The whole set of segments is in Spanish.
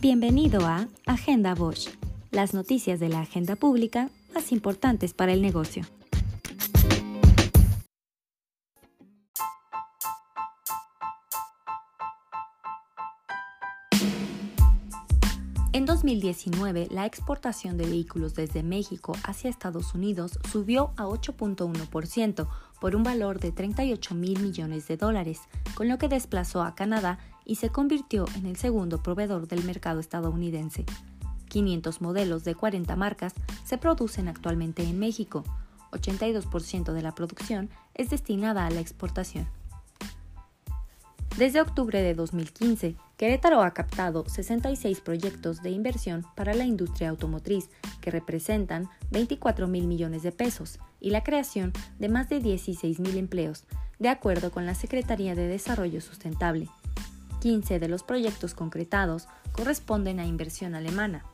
Bienvenido a Agenda Bosch, las noticias de la agenda pública más importantes para el negocio. En 2019, la exportación de vehículos desde México hacia Estados Unidos subió a 8.1% por un valor de 38 mil millones de dólares, con lo que desplazó a Canadá y se convirtió en el segundo proveedor del mercado estadounidense. 500 modelos de 40 marcas se producen actualmente en México. 82% de la producción es destinada a la exportación. Desde octubre de 2015, Querétaro ha captado 66 proyectos de inversión para la industria automotriz que representan 24 mil millones de pesos y la creación de más de 16 mil empleos, de acuerdo con la Secretaría de Desarrollo Sustentable. 15 de los proyectos concretados corresponden a inversión alemana.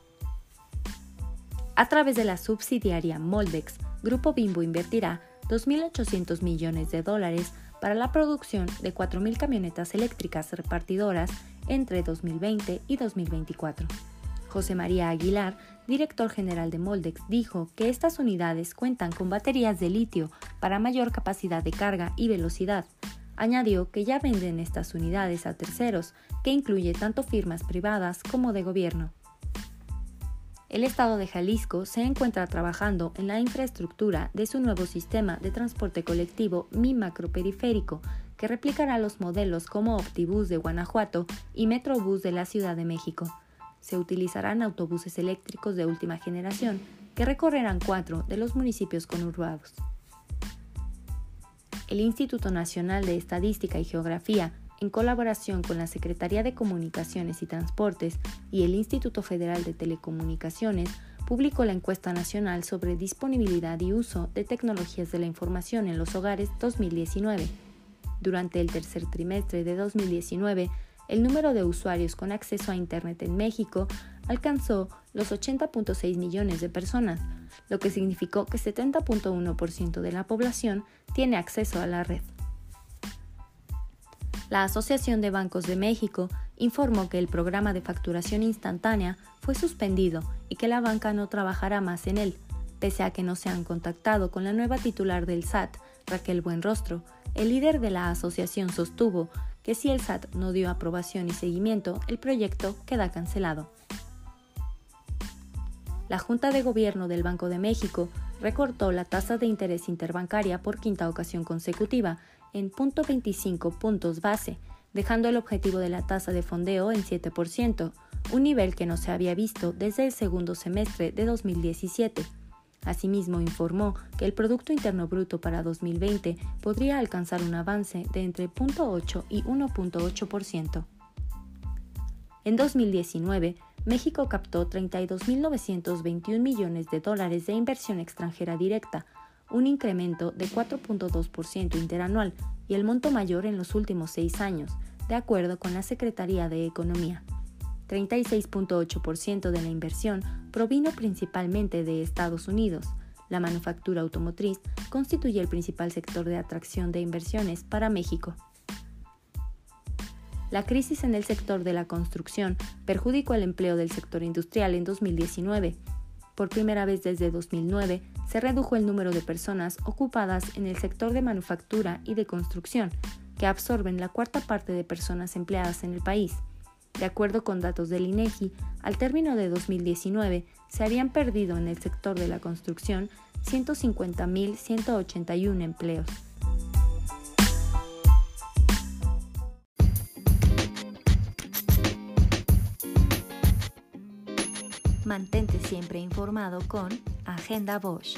A través de la subsidiaria Moldex, Grupo Bimbo invertirá 2.800 millones de dólares para la producción de 4.000 camionetas eléctricas repartidoras entre 2020 y 2024. José María Aguilar, director general de Moldex, dijo que estas unidades cuentan con baterías de litio para mayor capacidad de carga y velocidad. Añadió que ya venden estas unidades a terceros, que incluye tanto firmas privadas como de gobierno. El Estado de Jalisco se encuentra trabajando en la infraestructura de su nuevo sistema de transporte colectivo Mi Macroperiférico, que replicará los modelos como Optibus de Guanajuato y Metrobús de la Ciudad de México. Se utilizarán autobuses eléctricos de última generación que recorrerán cuatro de los municipios conurbados. El Instituto Nacional de Estadística y Geografía en colaboración con la Secretaría de Comunicaciones y Transportes y el Instituto Federal de Telecomunicaciones, publicó la encuesta nacional sobre disponibilidad y uso de tecnologías de la información en los hogares 2019. Durante el tercer trimestre de 2019, el número de usuarios con acceso a Internet en México alcanzó los 80.6 millones de personas, lo que significó que 70.1% de la población tiene acceso a la red. La Asociación de Bancos de México informó que el programa de facturación instantánea fue suspendido y que la banca no trabajará más en él, pese a que no se han contactado con la nueva titular del SAT, Raquel Buenrostro. El líder de la asociación sostuvo que si el SAT no dio aprobación y seguimiento, el proyecto queda cancelado. La Junta de Gobierno del Banco de México recortó la tasa de interés interbancaria por quinta ocasión consecutiva en 0.25 puntos base, dejando el objetivo de la tasa de fondeo en 7%, un nivel que no se había visto desde el segundo semestre de 2017. Asimismo, informó que el Producto Interno Bruto para 2020 podría alcanzar un avance de entre 0.8 y 1.8%. En 2019, México captó 32.921 millones de dólares de inversión extranjera directa, un incremento de 4.2% interanual y el monto mayor en los últimos seis años, de acuerdo con la Secretaría de Economía. 36.8% de la inversión provino principalmente de Estados Unidos. La manufactura automotriz constituye el principal sector de atracción de inversiones para México. La crisis en el sector de la construcción perjudicó el empleo del sector industrial en 2019. Por primera vez desde 2009, se redujo el número de personas ocupadas en el sector de manufactura y de construcción, que absorben la cuarta parte de personas empleadas en el país. De acuerdo con datos del INEGI, al término de 2019 se habían perdido en el sector de la construcción 150.181 empleos. Mantente siempre informado con Agenda Bosch.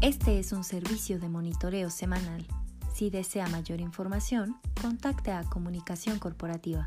Este es un servicio de monitoreo semanal. Si desea mayor información, contacte a Comunicación Corporativa